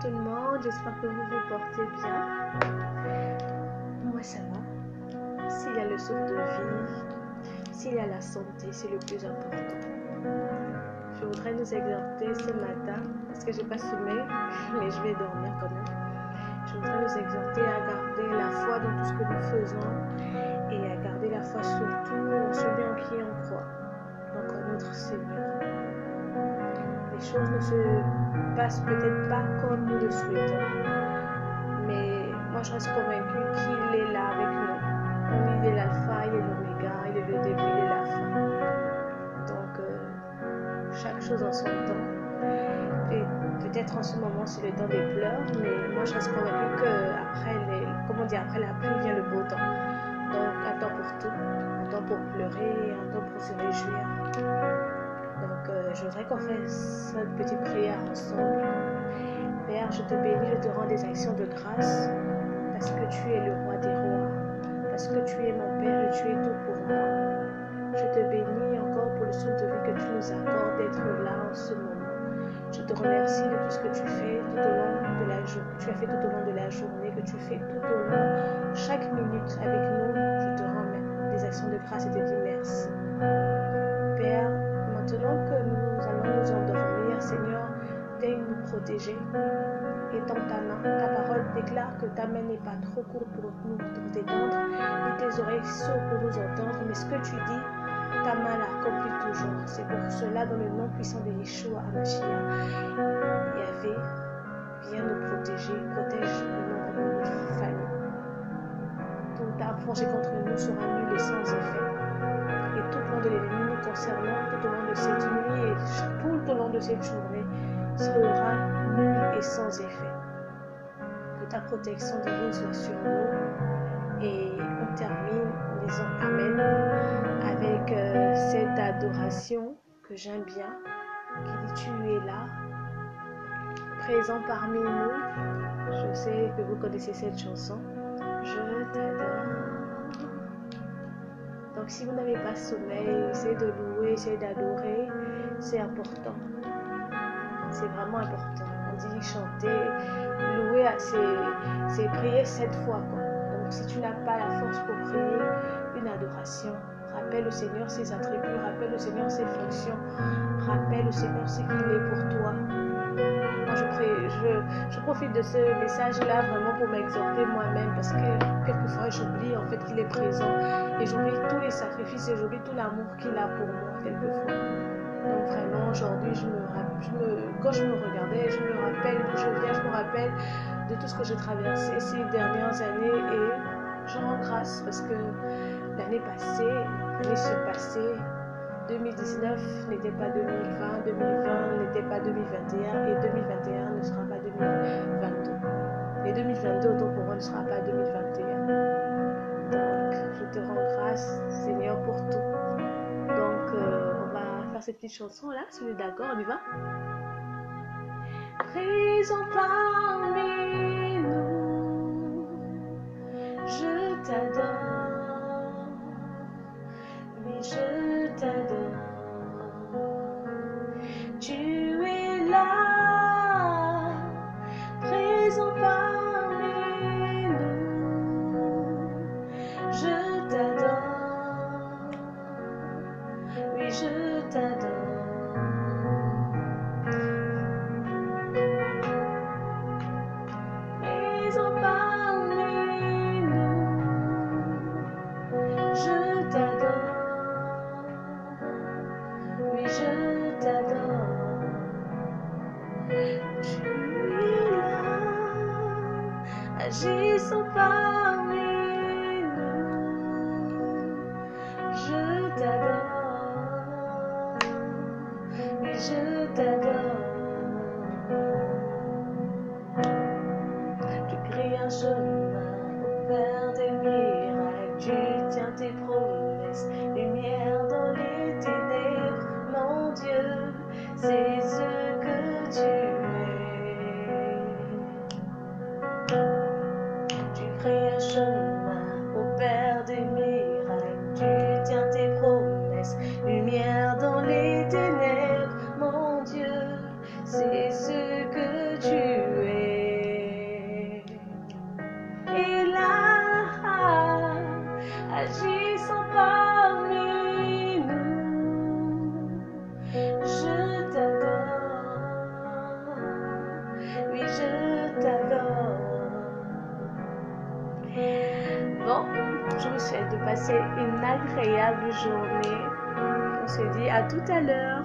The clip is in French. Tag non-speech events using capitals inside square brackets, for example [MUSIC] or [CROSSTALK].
tout le monde, j'espère que vous vous portez bien. Moi ça va. S'il y a le souffle de vie, s'il y a la santé, c'est le plus important. Je voudrais nous exhorter ce matin, parce que je n'ai pas sommeil, [LAUGHS] mais je vais dormir quand même. Je voudrais nous exhorter à garder la foi dans tout ce que nous faisons et à garder la foi surtout en celui en qui on croit, donc en notre Seigneur. Les choses ne se passent peut-être pas comme nous le souhaitons, mais moi je reste convaincue qu'il est là avec nous. Il est l'alpha, il est l'oméga, il est le début, il est la fin. Donc euh, chaque chose en son temps. Et peut-être en ce moment c'est le temps des pleurs, mais moi je reste convaincue qu'après les, comment dire, après la pluie vient le beau temps. Donc un temps pour tout, un temps pour pleurer, un temps pour se réjouir. Donc euh, je voudrais qu'on fasse cette petite prière ensemble. Père, je te bénis, je te rends des actions de grâce parce que tu es le roi des rois, parce que tu es mon Père et tu es tout pour moi. Je te bénis encore pour le souffle de vie que tu nous accordes d'être là en ce moment. Je te remercie de tout ce que tu fais tout au long de la journée, tu as fait tout au long de la journée, que tu fais tout au long, chaque minute avec nous. Je te rends des actions de grâce et te Ta main. Ta parole déclare que ta main n'est pas trop courte pour nous pour t'étendre, tes oreilles sourdes pour nous entendre. Mais ce que tu dis, ta main l'accomplit toujours. C'est pour cela, dans le nom puissant de Yeshua Amashia, Yahvé, viens nous protéger, protège nos membres de notre famille. Toute forgée contre nous sera nulle et sans effet. Et tout plan de l'ennemi nous concernant tout au long de cette nuit et tout au long de cette journée sera ta protection divine soit sur nous. Et on termine en disant Amen avec euh, cette adoration que j'aime bien, qui dit Tu es là, présent parmi nous. Je sais que vous connaissez cette chanson. Je t'adore. Donc si vous n'avez pas sommeil, essayez de louer, essayez d'adorer. C'est important. C'est vraiment important. Chanter, louer, c'est prier cette fois. Donc si tu n'as pas la force pour prier, une adoration, rappelle au Seigneur ses attributs, rappelle au Seigneur ses fonctions, rappelle au Seigneur ce qu'il est pour toi. Profite de ce message-là vraiment pour m'exhorter moi-même parce que quelquefois j'oublie en fait qu'il est présent et j'oublie tous les sacrifices et j'oublie tout l'amour qu'il a pour moi quelquefois. Donc vraiment aujourd'hui, je me, quand je me regardais, je me rappelle d'où je viens, je me rappelle de tout ce que j'ai traversé ces dernières années et je rends grâce parce que l'année passée, l'année se passée, 2019 n'était pas 2020, 2020 n'était pas 2021 et 2021 cette petite chanson-là, si vous d'accord, on y va. Parmi nous, je t'adore, là, agissant parmi nous. Je t'adore, je t'adore. Tu crées un chemin pour faire des miracles. Tu tiens tes promesses, lumière dans les ténèbres. Mon Dieu, c'est ce que tu crées vous souhaite de passer une agréable journée. On se dit à tout à l'heure.